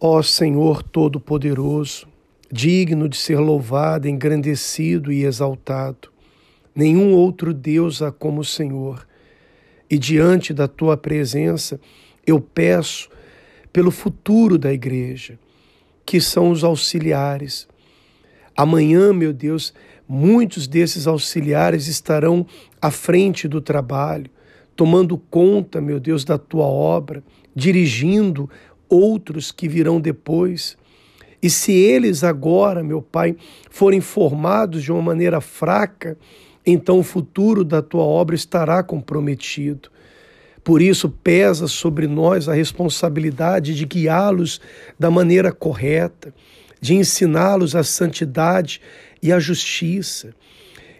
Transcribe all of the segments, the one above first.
Ó Senhor Todo-Poderoso, digno de ser louvado, engrandecido e exaltado, nenhum outro Deus há como o Senhor. E diante da tua presença, eu peço pelo futuro da igreja, que são os auxiliares. Amanhã, meu Deus, muitos desses auxiliares estarão à frente do trabalho, tomando conta, meu Deus, da tua obra, dirigindo outros que virão depois. E se eles agora, meu Pai, forem formados de uma maneira fraca, então o futuro da tua obra estará comprometido. Por isso, pesa sobre nós a responsabilidade de guiá-los da maneira correta, de ensiná-los a santidade e a justiça,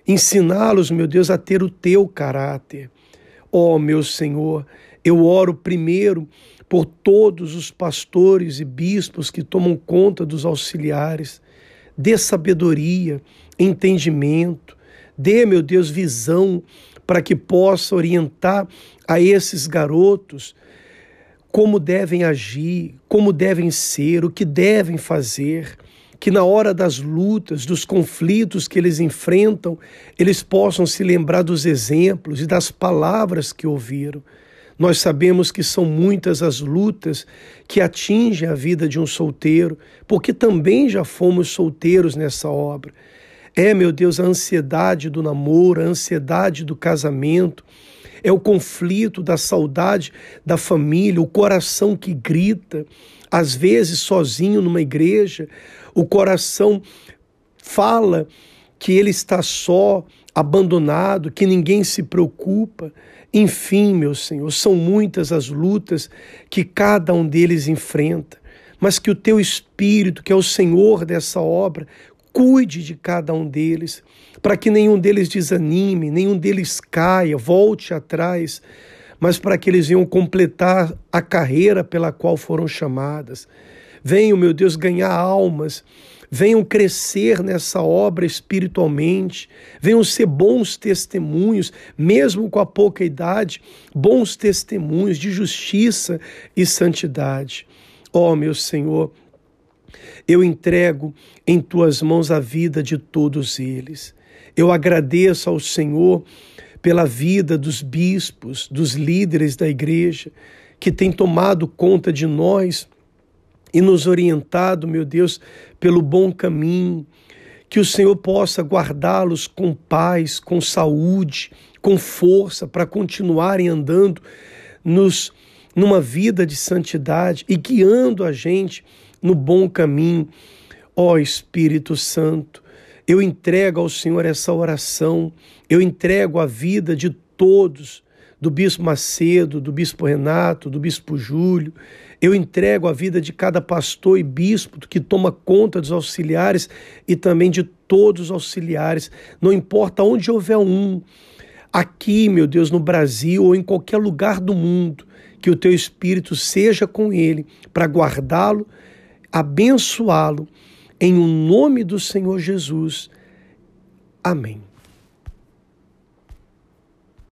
ensiná-los, meu Deus, a ter o teu caráter. Ó oh, meu Senhor, eu oro primeiro por todos os pastores e bispos que tomam conta dos auxiliares. Dê sabedoria, entendimento, dê, meu Deus, visão para que possa orientar a esses garotos como devem agir, como devem ser, o que devem fazer, que na hora das lutas, dos conflitos que eles enfrentam, eles possam se lembrar dos exemplos e das palavras que ouviram. Nós sabemos que são muitas as lutas que atingem a vida de um solteiro, porque também já fomos solteiros nessa obra. É, meu Deus, a ansiedade do namoro, a ansiedade do casamento, é o conflito da saudade da família, o coração que grita, às vezes sozinho numa igreja, o coração fala que ele está só, abandonado, que ninguém se preocupa. Enfim, meu Senhor, são muitas as lutas que cada um deles enfrenta, mas que o teu Espírito, que é o Senhor dessa obra, cuide de cada um deles, para que nenhum deles desanime, nenhum deles caia, volte atrás, mas para que eles venham completar a carreira pela qual foram chamadas. Venham, meu Deus, ganhar almas venham crescer nessa obra espiritualmente, venham ser bons testemunhos, mesmo com a pouca idade, bons testemunhos de justiça e santidade. Ó oh, meu Senhor, eu entrego em tuas mãos a vida de todos eles. Eu agradeço ao Senhor pela vida dos bispos, dos líderes da igreja, que têm tomado conta de nós e nos orientado, meu Deus, pelo bom caminho. Que o Senhor possa guardá-los com paz, com saúde, com força para continuarem andando nos numa vida de santidade e guiando a gente no bom caminho. Ó oh, Espírito Santo, eu entrego ao Senhor essa oração, eu entrego a vida de todos do bispo Macedo, do bispo Renato, do bispo Júlio. Eu entrego a vida de cada pastor e bispo que toma conta dos auxiliares e também de todos os auxiliares, não importa onde houver um, aqui, meu Deus, no Brasil ou em qualquer lugar do mundo, que o teu espírito seja com ele para guardá-lo, abençoá-lo, em o nome do Senhor Jesus. Amém.